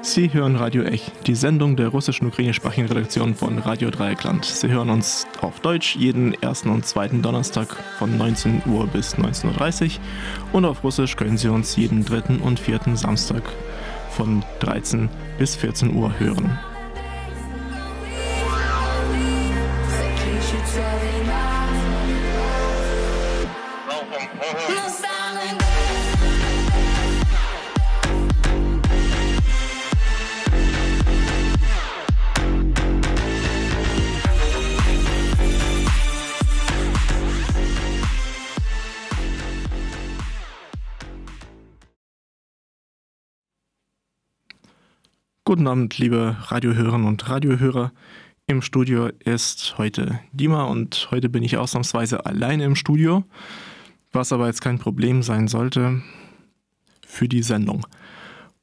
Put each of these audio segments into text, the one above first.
Sie hören Radio Ech, die Sendung der russischen ukrainischsprachigen Redaktion von Radio Dreieckland. Sie hören uns auf Deutsch jeden ersten und zweiten Donnerstag von 19 Uhr bis 19.30 Uhr und auf Russisch können Sie uns jeden dritten und vierten Samstag von 13 bis 14 Uhr hören. Guten Abend, liebe Radiohörerinnen und Radiohörer. Im Studio ist heute Dima und heute bin ich ausnahmsweise alleine im Studio, was aber jetzt kein Problem sein sollte für die Sendung.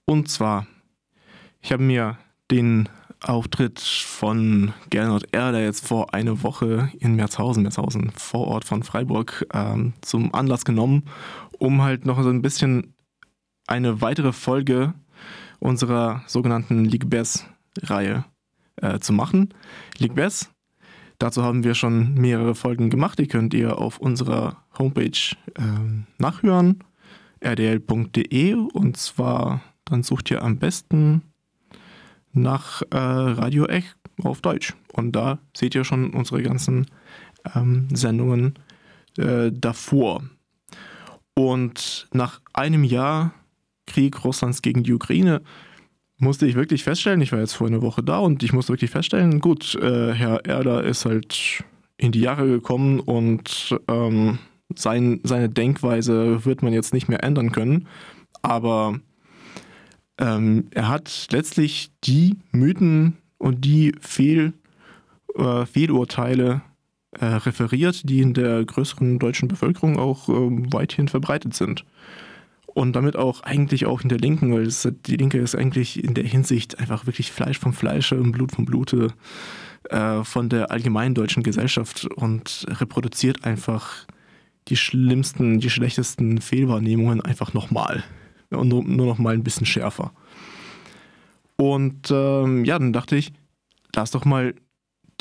Und zwar, ich habe mir den Auftritt von Gernot R., der jetzt vor einer Woche in Merzhausen, Merzhausen, vor Ort von Freiburg, ähm, zum Anlass genommen, um halt noch so ein bisschen eine weitere Folge unserer sogenannten League Bass-Reihe äh, zu machen. Bass, dazu haben wir schon mehrere Folgen gemacht. Die könnt ihr auf unserer Homepage äh, nachhören, rdl.de. Und zwar, dann sucht ihr am besten nach äh, Radio Ech auf Deutsch. Und da seht ihr schon unsere ganzen ähm, Sendungen äh, davor. Und nach einem Jahr Krieg Russlands gegen die Ukraine musste ich wirklich feststellen, ich war jetzt vor einer Woche da und ich musste wirklich feststellen, gut, äh, Herr Erder ist halt in die Jahre gekommen und ähm, sein, seine Denkweise wird man jetzt nicht mehr ändern können. Aber ähm, er hat letztlich die Mythen und die Fehl, äh, Fehlurteile äh, referiert, die in der größeren deutschen Bevölkerung auch äh, weithin verbreitet sind und damit auch eigentlich auch in der Linken, weil es, die Linke ist eigentlich in der Hinsicht einfach wirklich Fleisch vom Fleische und Blut vom Blute äh, von der allgemeinen deutschen Gesellschaft und reproduziert einfach die schlimmsten, die schlechtesten Fehlwahrnehmungen einfach nochmal. Und nur, nur noch mal ein bisschen schärfer. Und ähm, ja, dann dachte ich, lass doch mal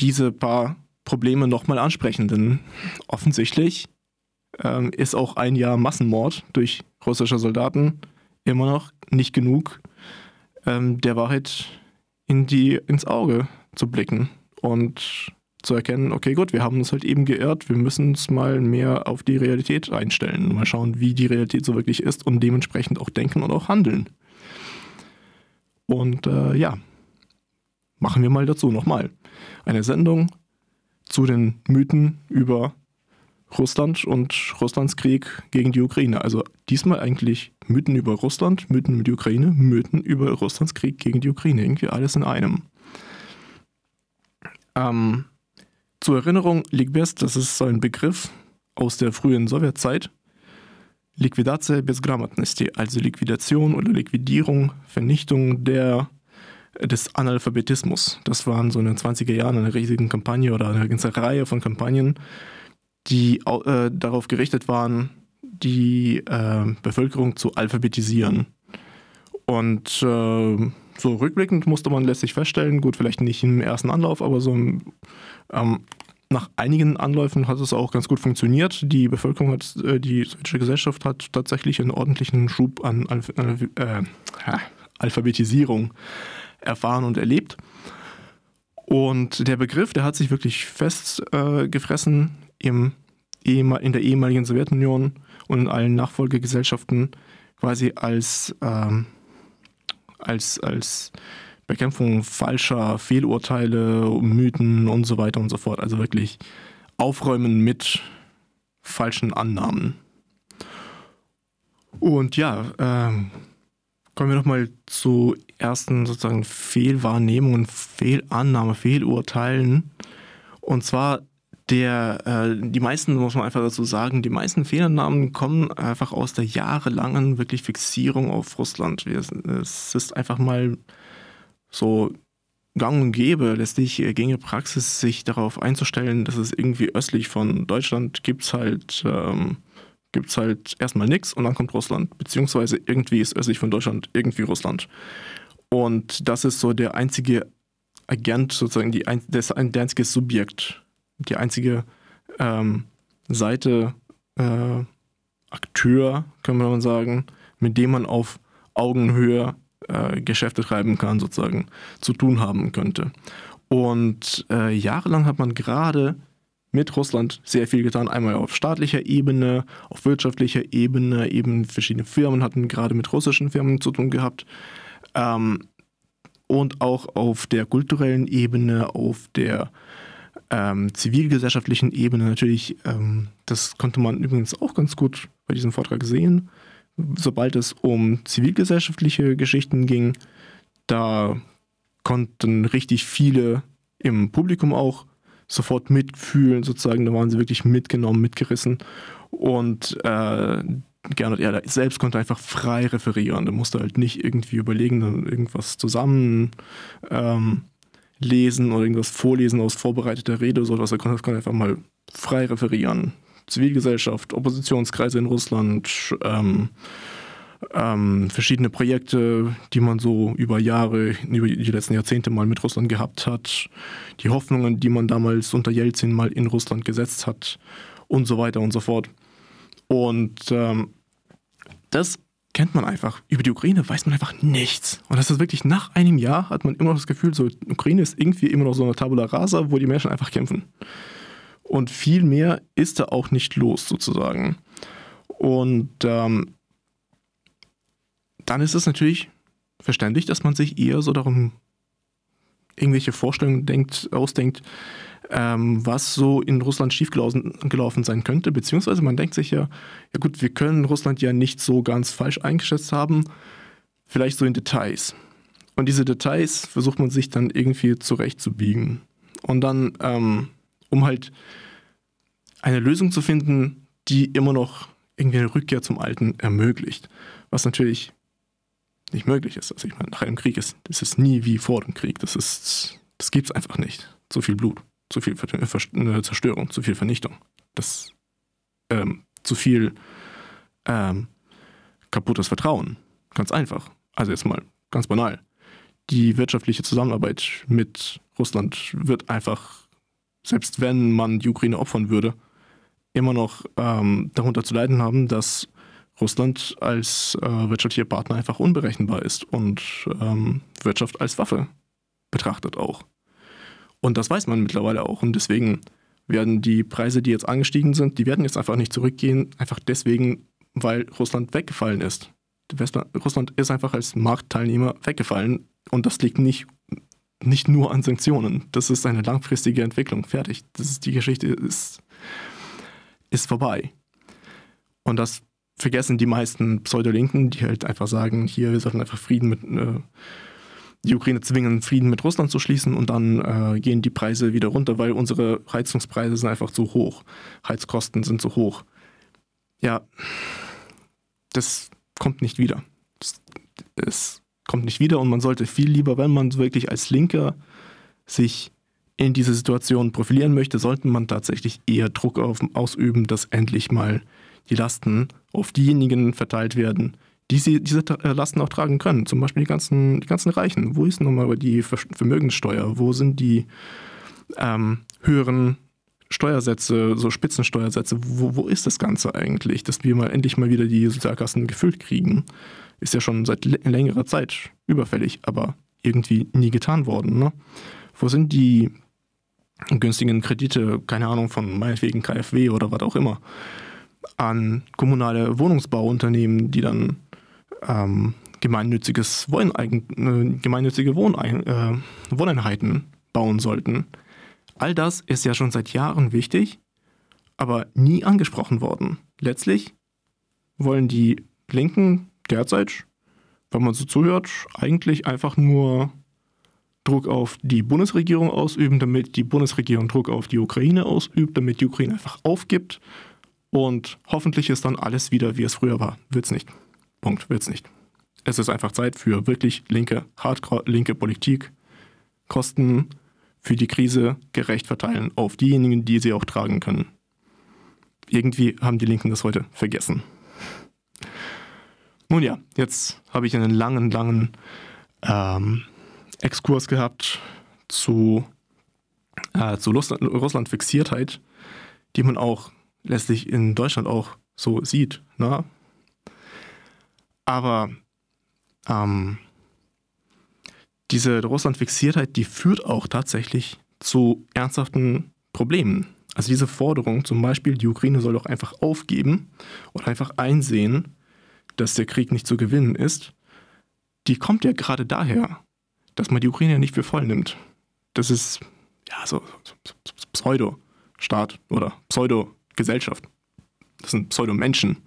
diese paar Probleme nochmal ansprechen, denn offensichtlich ähm, ist auch ein Jahr Massenmord durch russische Soldaten. Immer noch nicht genug, ähm, der Wahrheit in die, ins Auge zu blicken und zu erkennen, okay, gut, wir haben uns halt eben geirrt, wir müssen uns mal mehr auf die Realität einstellen, mal schauen, wie die Realität so wirklich ist und dementsprechend auch denken und auch handeln. Und äh, ja, machen wir mal dazu nochmal eine Sendung zu den Mythen über Russland und Russlands Krieg gegen die Ukraine. Also diesmal eigentlich Mythen über Russland, Mythen über die Ukraine, Mythen über Russlands Krieg gegen die Ukraine. Irgendwie alles in einem. Ähm, zur Erinnerung, Ligbes, das ist so ein Begriff aus der frühen Sowjetzeit. Liquidatia безграмотности, also Liquidation oder Liquidierung, Vernichtung der, des Analphabetismus. Das waren so in den 20er Jahren eine riesige Kampagne oder eine ganze Reihe von Kampagnen, die äh, darauf gerichtet waren, die äh, Bevölkerung zu alphabetisieren. Und äh, so rückblickend musste man letztlich feststellen, gut, vielleicht nicht im ersten Anlauf, aber so ähm, nach einigen Anläufen hat es auch ganz gut funktioniert. Die Bevölkerung hat, äh, die sowjetische Gesellschaft hat tatsächlich einen ordentlichen Schub an Alph äh, Alphabetisierung erfahren und erlebt. Und der Begriff, der hat sich wirklich festgefressen äh, im, in der ehemaligen Sowjetunion und in allen Nachfolgegesellschaften quasi als, ähm, als, als Bekämpfung falscher Fehlurteile, Mythen und so weiter und so fort. Also wirklich aufräumen mit falschen Annahmen. Und ja, ähm, kommen wir nochmal zu ersten sozusagen Fehlwahrnehmungen, Fehlannahme, Fehlurteilen. Und zwar der, äh, die meisten, muss man einfach dazu sagen, die meisten Fehlannahmen kommen einfach aus der jahrelangen wirklich Fixierung auf Russland. Es ist einfach mal so gang und gäbe, letztlich äh, ginge Praxis, sich darauf einzustellen, dass es irgendwie östlich von Deutschland gibt es halt, ähm, gibt's halt erstmal nichts und dann kommt Russland. Beziehungsweise irgendwie ist östlich von Deutschland irgendwie Russland. Und das ist so der einzige Agent, sozusagen die, das, der einzige Subjekt, die einzige ähm, Seite, äh, Akteur, kann man sagen, mit dem man auf Augenhöhe äh, Geschäfte treiben kann, sozusagen zu tun haben könnte. Und äh, jahrelang hat man gerade mit Russland sehr viel getan, einmal auf staatlicher Ebene, auf wirtschaftlicher Ebene, eben verschiedene Firmen hatten gerade mit russischen Firmen zu tun gehabt. Ähm, und auch auf der kulturellen Ebene, auf der ähm, zivilgesellschaftlichen Ebene natürlich, ähm, das konnte man übrigens auch ganz gut bei diesem Vortrag sehen, sobald es um zivilgesellschaftliche Geschichten ging, da konnten richtig viele im Publikum auch sofort mitfühlen, sozusagen. Da waren sie wirklich mitgenommen, mitgerissen. Und äh, Gernot Erler selbst konnte einfach frei referieren. Der musste halt nicht irgendwie überlegen, dann irgendwas zusammen ähm, lesen oder irgendwas vorlesen aus vorbereiteter Rede oder sowas. Er konnte, konnte einfach mal frei referieren. Zivilgesellschaft, Oppositionskreise in Russland, ähm, ähm, verschiedene Projekte, die man so über Jahre, über die letzten Jahrzehnte mal mit Russland gehabt hat, die Hoffnungen, die man damals unter Jelzin mal in Russland gesetzt hat und so weiter und so fort. Und ähm, das kennt man einfach. Über die Ukraine weiß man einfach nichts. Und das ist wirklich nach einem Jahr hat man immer noch das Gefühl, so Ukraine ist irgendwie immer noch so eine Tabula rasa, wo die Menschen einfach kämpfen. Und viel mehr ist da auch nicht los, sozusagen. Und ähm, dann ist es natürlich verständlich, dass man sich eher so darum irgendwelche Vorstellungen denkt, ausdenkt, ähm, was so in Russland schiefgelaufen gelaufen sein könnte. Beziehungsweise man denkt sich ja, ja gut, wir können Russland ja nicht so ganz falsch eingeschätzt haben, vielleicht so in Details. Und diese Details versucht man sich dann irgendwie zurechtzubiegen. Und dann, ähm, um halt eine Lösung zu finden, die immer noch irgendwie eine Rückkehr zum Alten ermöglicht. Was natürlich nicht möglich ist. Also ich meine, nach einem Krieg ist, ist es nie wie vor dem Krieg. Das ist, das gibt es einfach nicht. Zu viel Blut, zu viel äh, Zerstörung, zu viel Vernichtung. Das, ähm, zu viel ähm, kaputtes Vertrauen. Ganz einfach. Also jetzt mal ganz banal. Die wirtschaftliche Zusammenarbeit mit Russland wird einfach, selbst wenn man die Ukraine opfern würde, immer noch ähm, darunter zu leiden haben, dass Russland als äh, wirtschaftlicher Partner einfach unberechenbar ist und ähm, Wirtschaft als Waffe betrachtet auch. Und das weiß man mittlerweile auch. Und deswegen werden die Preise, die jetzt angestiegen sind, die werden jetzt einfach nicht zurückgehen, einfach deswegen, weil Russland weggefallen ist. Russland ist einfach als Marktteilnehmer weggefallen und das liegt nicht, nicht nur an Sanktionen. Das ist eine langfristige Entwicklung. Fertig. Das ist, die Geschichte ist, ist vorbei. Und das vergessen die meisten Pseudolinken, die halt einfach sagen, hier, wir sollten einfach Frieden mit, äh, die Ukraine zwingen, Frieden mit Russland zu schließen und dann äh, gehen die Preise wieder runter, weil unsere Heizungspreise sind einfach zu hoch. Heizkosten sind zu hoch. Ja, das kommt nicht wieder. Es kommt nicht wieder und man sollte viel lieber, wenn man wirklich als Linker sich in diese Situation profilieren möchte, sollte man tatsächlich eher Druck auf, ausüben, dass endlich mal die Lasten auf diejenigen verteilt werden, die sie, diese äh, Lasten auch tragen können. Zum Beispiel die ganzen, die ganzen Reichen. Wo ist nochmal die Vermögenssteuer? Wo sind die ähm, höheren Steuersätze, so Spitzensteuersätze? Wo, wo ist das Ganze eigentlich? Dass wir mal endlich mal wieder die Sozialkassen gefüllt kriegen, ist ja schon seit längerer Zeit überfällig, aber irgendwie nie getan worden. Ne? Wo sind die günstigen Kredite, keine Ahnung, von meinetwegen KfW oder was auch immer? an kommunale Wohnungsbauunternehmen, die dann ähm, gemeinnütziges Wohneigen, äh, gemeinnützige Wohnein, äh, Wohneinheiten bauen sollten. All das ist ja schon seit Jahren wichtig, aber nie angesprochen worden. Letztlich wollen die Linken derzeit, wenn man so zuhört, eigentlich einfach nur Druck auf die Bundesregierung ausüben, damit die Bundesregierung Druck auf die Ukraine ausübt, damit die Ukraine einfach aufgibt und hoffentlich ist dann alles wieder, wie es früher war. Wird's nicht. Punkt. Wird's nicht. Es ist einfach Zeit für wirklich linke, hardcore linke Politik. Kosten für die Krise gerecht verteilen auf diejenigen, die sie auch tragen können. Irgendwie haben die Linken das heute vergessen. Nun ja, jetzt habe ich einen langen, langen ähm, Exkurs gehabt zu, äh, zu Russland-Fixiertheit, die man auch letztlich in Deutschland auch so sieht. Ne? Aber ähm, diese Russland-Fixiertheit, die führt auch tatsächlich zu ernsthaften Problemen. Also diese Forderung, zum Beispiel, die Ukraine soll doch einfach aufgeben und einfach einsehen, dass der Krieg nicht zu gewinnen ist, die kommt ja gerade daher, dass man die Ukraine nicht für voll nimmt. Das ist ja so, so, so Pseudo-Staat oder Pseudo-Gesellschaft. Das sind Pseudo-Menschen.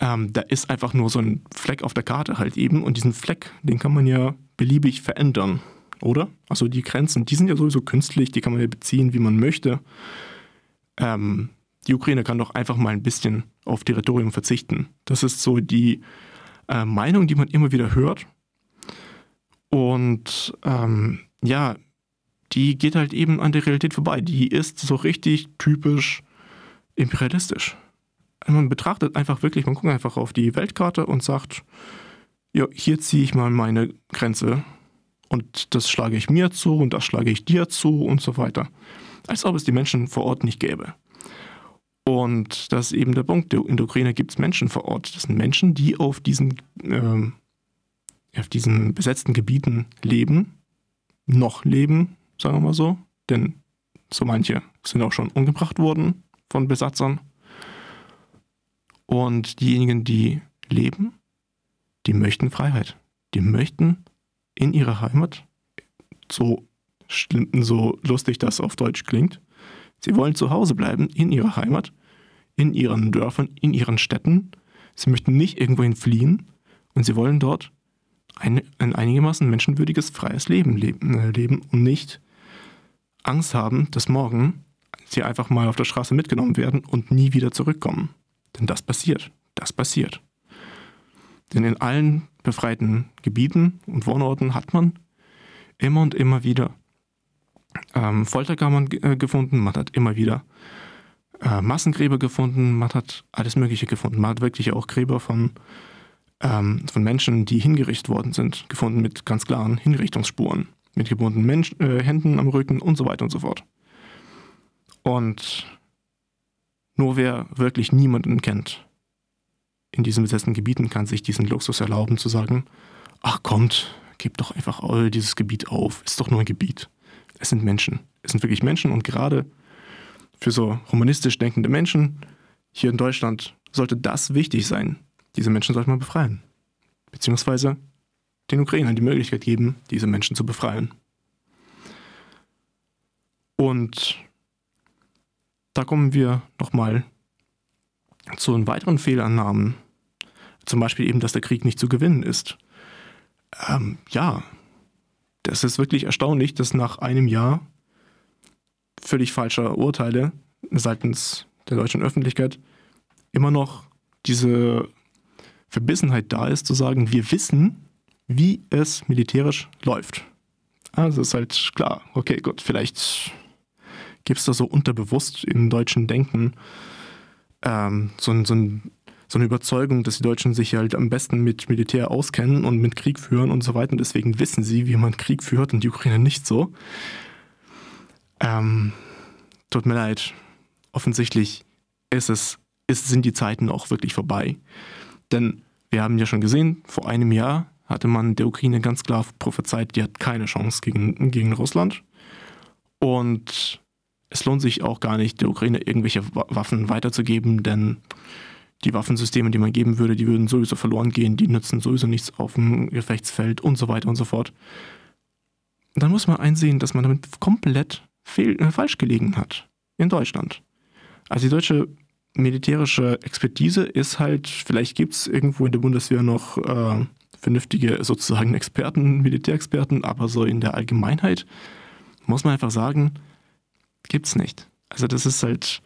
Ähm, da ist einfach nur so ein Fleck auf der Karte halt eben und diesen Fleck, den kann man ja beliebig verändern, oder? Also die Grenzen, die sind ja sowieso künstlich, die kann man ja beziehen, wie man möchte. Ähm, die Ukraine kann doch einfach mal ein bisschen auf Territorium verzichten. Das ist so die äh, Meinung, die man immer wieder hört. Und ähm, ja, die geht halt eben an der Realität vorbei. Die ist so richtig typisch imperialistisch. Man betrachtet einfach wirklich, man guckt einfach auf die Weltkarte und sagt, ja, hier ziehe ich mal meine Grenze und das schlage ich mir zu und das schlage ich dir zu und so weiter. Als ob es die Menschen vor Ort nicht gäbe. Und das ist eben der Punkt. In der Ukraine gibt es Menschen vor Ort. Das sind Menschen, die auf diesen, äh, auf diesen besetzten Gebieten leben, noch leben, sagen wir mal so. Denn so manche sind auch schon umgebracht worden von Besatzern. Und diejenigen, die leben, die möchten Freiheit. Die möchten in ihrer Heimat, so, so lustig das auf Deutsch klingt, sie wollen zu Hause bleiben, in ihrer Heimat, in ihren Dörfern, in ihren Städten. Sie möchten nicht irgendwohin fliehen und sie wollen dort ein, ein einigermaßen menschenwürdiges, freies Leben leben, äh, leben und nicht Angst haben, dass morgen sie einfach mal auf der Straße mitgenommen werden und nie wieder zurückkommen. Denn das passiert. Das passiert. Denn in allen befreiten Gebieten und Wohnorten hat man immer und immer wieder ähm, Folterkammern äh, gefunden, man hat immer wieder äh, Massengräber gefunden, man hat alles Mögliche gefunden. Man hat wirklich auch Gräber von, ähm, von Menschen, die hingerichtet worden sind, gefunden mit ganz klaren Hinrichtungsspuren, mit gebundenen Mensch äh, Händen am Rücken und so weiter und so fort. Und nur wer wirklich niemanden kennt in diesen besetzten Gebieten, kann sich diesen Luxus erlauben zu sagen, ach kommt, gebt doch einfach all dieses Gebiet auf, ist doch nur ein Gebiet. Es sind Menschen. Es sind wirklich Menschen und gerade für so humanistisch denkende Menschen hier in Deutschland sollte das wichtig sein. Diese Menschen sollte man befreien. Beziehungsweise den Ukrainern die Möglichkeit geben, diese Menschen zu befreien. Und da kommen wir nochmal zu einem weiteren Fehlannahmen. Zum Beispiel eben, dass der Krieg nicht zu gewinnen ist. Ähm, ja, das ist wirklich erstaunlich, dass nach einem Jahr völlig falscher Urteile seitens der deutschen Öffentlichkeit immer noch diese Verbissenheit da ist, zu sagen, wir wissen, wie es militärisch läuft. Also ist halt klar, okay, gut, vielleicht gibt es da so unterbewusst im deutschen Denken ähm, so, so, so, eine Überzeugung, dass die Deutschen sich halt am besten mit Militär auskennen und mit Krieg führen und so weiter. Und deswegen wissen sie, wie man Krieg führt und die Ukraine nicht so. Ähm, tut mir leid. Offensichtlich ist es, ist, sind die Zeiten auch wirklich vorbei. Denn wir haben ja schon gesehen, vor einem Jahr hatte man der Ukraine ganz klar prophezeit, die hat keine Chance gegen, gegen Russland. Und es lohnt sich auch gar nicht, der Ukraine irgendwelche Waffen weiterzugeben, denn die Waffensysteme, die man geben würde, die würden sowieso verloren gehen, die nützen sowieso nichts auf dem Gefechtsfeld und so weiter und so fort. Dann muss man einsehen, dass man damit komplett fehl, äh, falsch gelegen hat in Deutschland. Also die deutsche militärische Expertise ist halt, vielleicht gibt es irgendwo in der Bundeswehr noch äh, vernünftige sozusagen Experten, Militärexperten, aber so in der Allgemeinheit muss man einfach sagen, gibt's nicht. Also das ist halt,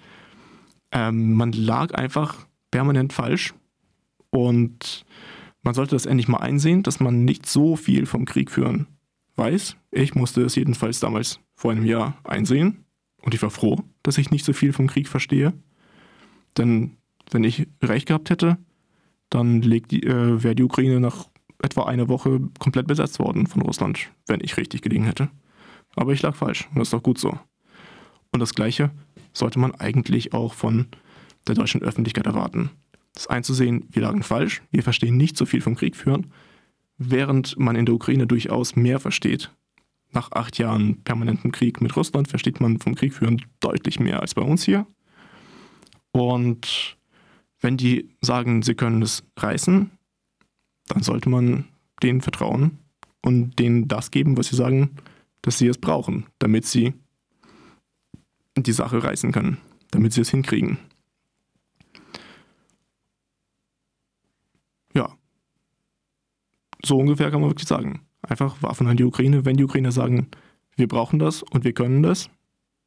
ähm, man lag einfach permanent falsch und man sollte das endlich mal einsehen, dass man nicht so viel vom Krieg führen weiß, ich musste es jedenfalls damals vor einem Jahr einsehen und ich war froh, dass ich nicht so viel vom Krieg verstehe. Denn wenn ich recht gehabt hätte, dann äh, wäre die Ukraine nach etwa einer Woche komplett besetzt worden von Russland, wenn ich richtig gelegen hätte. Aber ich lag falsch und das ist doch gut so. Und das Gleiche sollte man eigentlich auch von der deutschen Öffentlichkeit erwarten. Das einzusehen, wir lagen falsch, wir verstehen nicht so viel vom Krieg führen, während man in der Ukraine durchaus mehr versteht. Nach acht Jahren permanentem Krieg mit Russland versteht man vom Krieg führen deutlich mehr als bei uns hier. Und wenn die sagen, sie können es reißen, dann sollte man denen vertrauen und denen das geben, was sie sagen, dass sie es brauchen, damit sie die Sache reißen können, damit sie es hinkriegen. Ja. So ungefähr kann man wirklich sagen. Einfach Waffen an die Ukraine. Wenn die Ukrainer sagen, wir brauchen das und wir können das,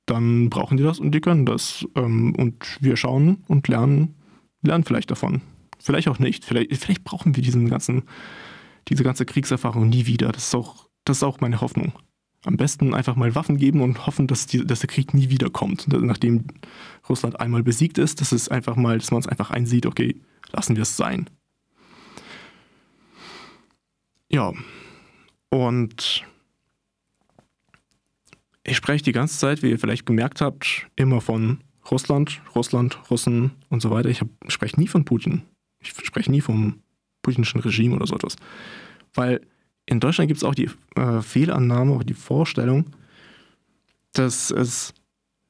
dann brauchen die das und die können das. Ähm, und wir schauen und lernen, lernen vielleicht davon. Vielleicht auch nicht. Vielleicht, vielleicht brauchen wir diesen ganzen, diese ganze Kriegserfahrung nie wieder. Das ist auch, das ist auch meine Hoffnung. Am besten einfach mal Waffen geben und hoffen, dass, die, dass der Krieg nie wiederkommt. Nachdem Russland einmal besiegt ist, dass es einfach mal, dass man es einfach einsieht, okay, lassen wir es sein. Ja. Und ich spreche die ganze Zeit, wie ihr vielleicht gemerkt habt, immer von Russland, Russland, Russen und so weiter. Ich spreche nie von Putin. Ich spreche nie vom putinischen Regime oder so etwas. Weil in Deutschland gibt es auch die äh, Fehlannahme, auch die Vorstellung, dass es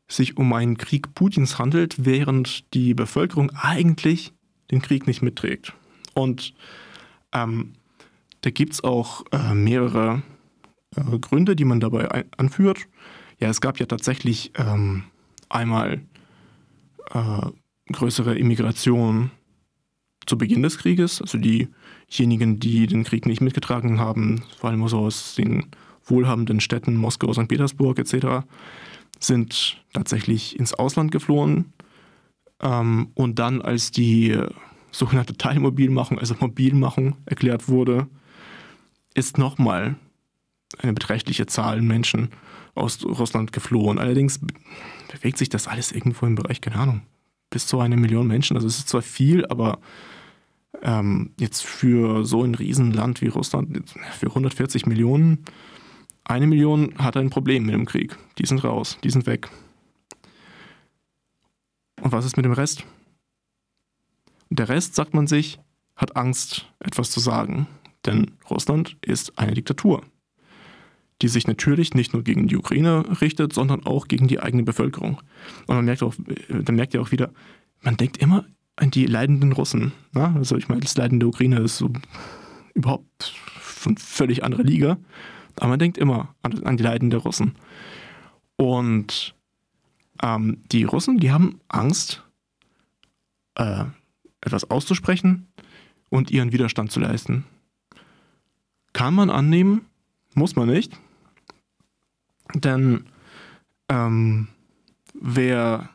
sich um einen Krieg Putins handelt, während die Bevölkerung eigentlich den Krieg nicht mitträgt. Und ähm, da gibt es auch äh, mehrere äh, Gründe, die man dabei anführt. Ja, es gab ja tatsächlich ähm, einmal äh, größere Immigration zu Beginn des Krieges, also diejenigen, die den Krieg nicht mitgetragen haben, vor allem so aus den wohlhabenden Städten Moskau, St. Petersburg etc., sind tatsächlich ins Ausland geflohen. Ähm, und dann, als die sogenannte Teilmobilmachung, also Mobilmachung, erklärt wurde, ist nochmal eine beträchtliche Zahl Menschen aus Russland geflohen. Allerdings bewegt sich das alles irgendwo im Bereich, keine Ahnung, bis zu einer Million Menschen. Also es ist zwar viel, aber ähm, jetzt für so ein Riesenland wie Russland, für 140 Millionen, eine Million hat ein Problem mit dem Krieg. Die sind raus, die sind weg. Und was ist mit dem Rest? Der Rest, sagt man sich, hat Angst, etwas zu sagen. Denn Russland ist eine Diktatur die sich natürlich nicht nur gegen die Ukraine richtet, sondern auch gegen die eigene Bevölkerung. Und man merkt auch, dann merkt ihr auch wieder, man denkt immer an die leidenden Russen. Ne? Also ich meine, das leidende Ukraine ist so überhaupt von völlig anderer Liga. Aber man denkt immer an, an die leidenden Russen. Und ähm, die Russen, die haben Angst, äh, etwas auszusprechen und ihren Widerstand zu leisten. Kann man annehmen, muss man nicht. Denn ähm, wer,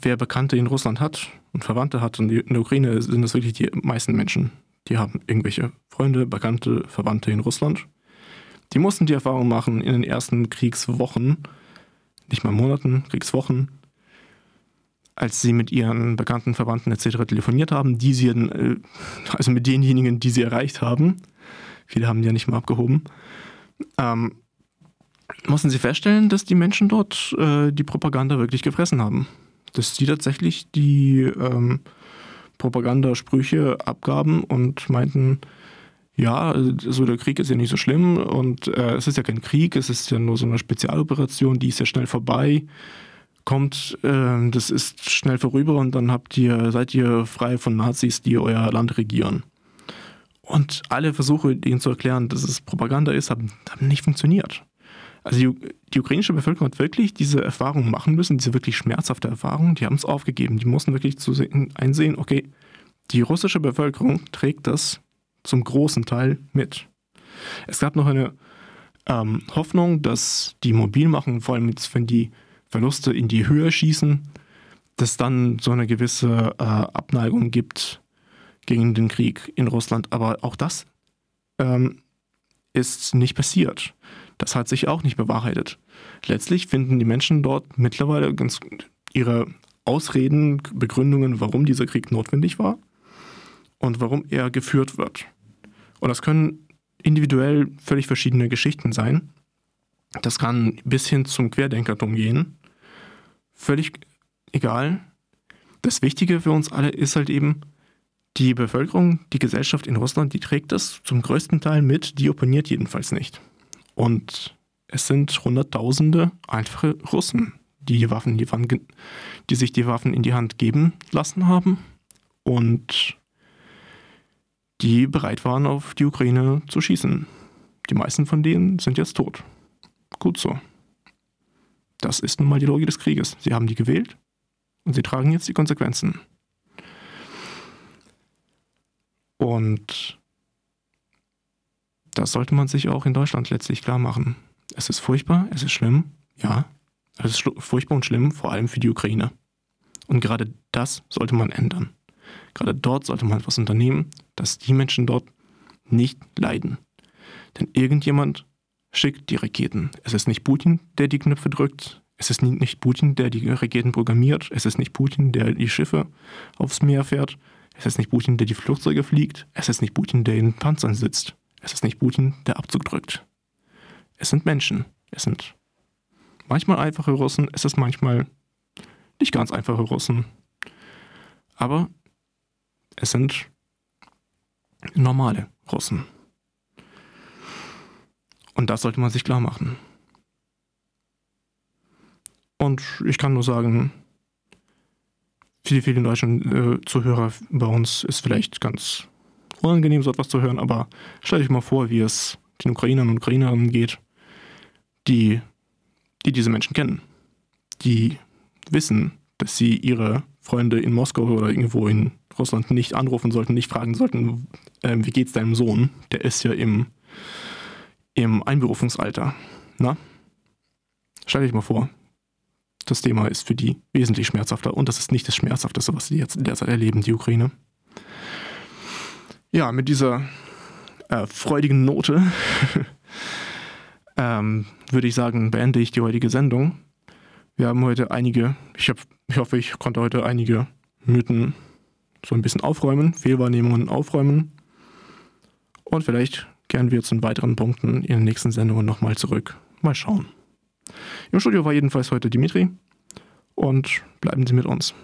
wer Bekannte in Russland hat und Verwandte hat, und in der Ukraine sind das wirklich die meisten Menschen, die haben irgendwelche Freunde, Bekannte, Verwandte in Russland. Die mussten die Erfahrung machen in den ersten Kriegswochen, nicht mal Monaten, Kriegswochen, als sie mit ihren Bekannten, Verwandten etc. telefoniert haben, die sie, äh, also mit denjenigen, die sie erreicht haben. Viele haben die ja nicht mal abgehoben. Ähm, mussten sie feststellen, dass die Menschen dort äh, die Propaganda wirklich gefressen haben. Dass sie tatsächlich die ähm, Propagandasprüche abgaben und meinten, ja, also der Krieg ist ja nicht so schlimm und äh, es ist ja kein Krieg, es ist ja nur so eine Spezialoperation, die ist ja schnell vorbei, kommt, äh, das ist schnell vorüber und dann habt ihr, seid ihr frei von Nazis, die euer Land regieren. Und alle Versuche, ihnen zu erklären, dass es Propaganda ist, haben, haben nicht funktioniert. Also die, die, ukrainische Bevölkerung hat wirklich diese Erfahrung machen müssen, diese wirklich schmerzhafte Erfahrung, die haben es aufgegeben. Die mussten wirklich zu sehen, einsehen, okay, die russische Bevölkerung trägt das zum großen Teil mit. Es gab noch eine ähm, Hoffnung, dass die Mobilmachen, vor allem jetzt, wenn die Verluste in die Höhe schießen, dass dann so eine gewisse äh, Abneigung gibt gegen den Krieg in Russland. Aber auch das ähm, ist nicht passiert. Das hat sich auch nicht bewahrheitet. Letztlich finden die Menschen dort mittlerweile ganz ihre Ausreden, Begründungen, warum dieser Krieg notwendig war und warum er geführt wird. Und das können individuell völlig verschiedene Geschichten sein. Das kann bis hin zum Querdenkertum gehen. Völlig egal. Das Wichtige für uns alle ist halt eben, die Bevölkerung, die Gesellschaft in Russland, die trägt das zum größten Teil mit, die opponiert jedenfalls nicht. Und es sind Hunderttausende einfache Russen, die, die, Waffen, die, die sich die Waffen in die Hand geben lassen haben und die bereit waren, auf die Ukraine zu schießen. Die meisten von denen sind jetzt tot. Gut so. Das ist nun mal die Logik des Krieges. Sie haben die gewählt und sie tragen jetzt die Konsequenzen. Und das sollte man sich auch in Deutschland letztlich klar machen. Es ist furchtbar, es ist schlimm, ja. Es ist furchtbar und schlimm, vor allem für die Ukraine. Und gerade das sollte man ändern. Gerade dort sollte man etwas unternehmen, dass die Menschen dort nicht leiden. Denn irgendjemand schickt die Raketen. Es ist nicht Putin, der die Knöpfe drückt. Es ist nicht Putin, der die Raketen programmiert. Es ist nicht Putin, der die Schiffe aufs Meer fährt. Es ist nicht Putin, der die Flugzeuge fliegt. Es ist nicht Putin, der in Panzern sitzt. Es ist nicht Putin, der Abzug drückt. Es sind Menschen. Es sind manchmal einfache Russen. Es ist manchmal nicht ganz einfache Russen. Aber es sind normale Russen. Und das sollte man sich klar machen. Und ich kann nur sagen, viele, viele deutschen äh, Zuhörer bei uns ist vielleicht ganz unangenehm, so etwas zu hören, aber stellt euch mal vor, wie es den Ukrainern und Ukrainerinnen geht, die, die diese Menschen kennen, die wissen, dass sie ihre Freunde in Moskau oder irgendwo in Russland nicht anrufen sollten, nicht fragen sollten, äh, wie geht's deinem Sohn? Der ist ja im, im Einberufungsalter. Na? Stell dich mal vor, das Thema ist für die wesentlich schmerzhafter und das ist nicht das Schmerzhafteste, was sie jetzt derzeit erleben, die Ukraine. Ja, mit dieser äh, freudigen Note ähm, würde ich sagen, beende ich die heutige Sendung. Wir haben heute einige, ich, hab, ich hoffe, ich konnte heute einige Mythen so ein bisschen aufräumen, Fehlwahrnehmungen aufräumen. Und vielleicht kehren wir zu weiteren Punkten in den nächsten Sendungen nochmal zurück. Mal schauen. Im Studio war jedenfalls heute Dimitri und bleiben Sie mit uns.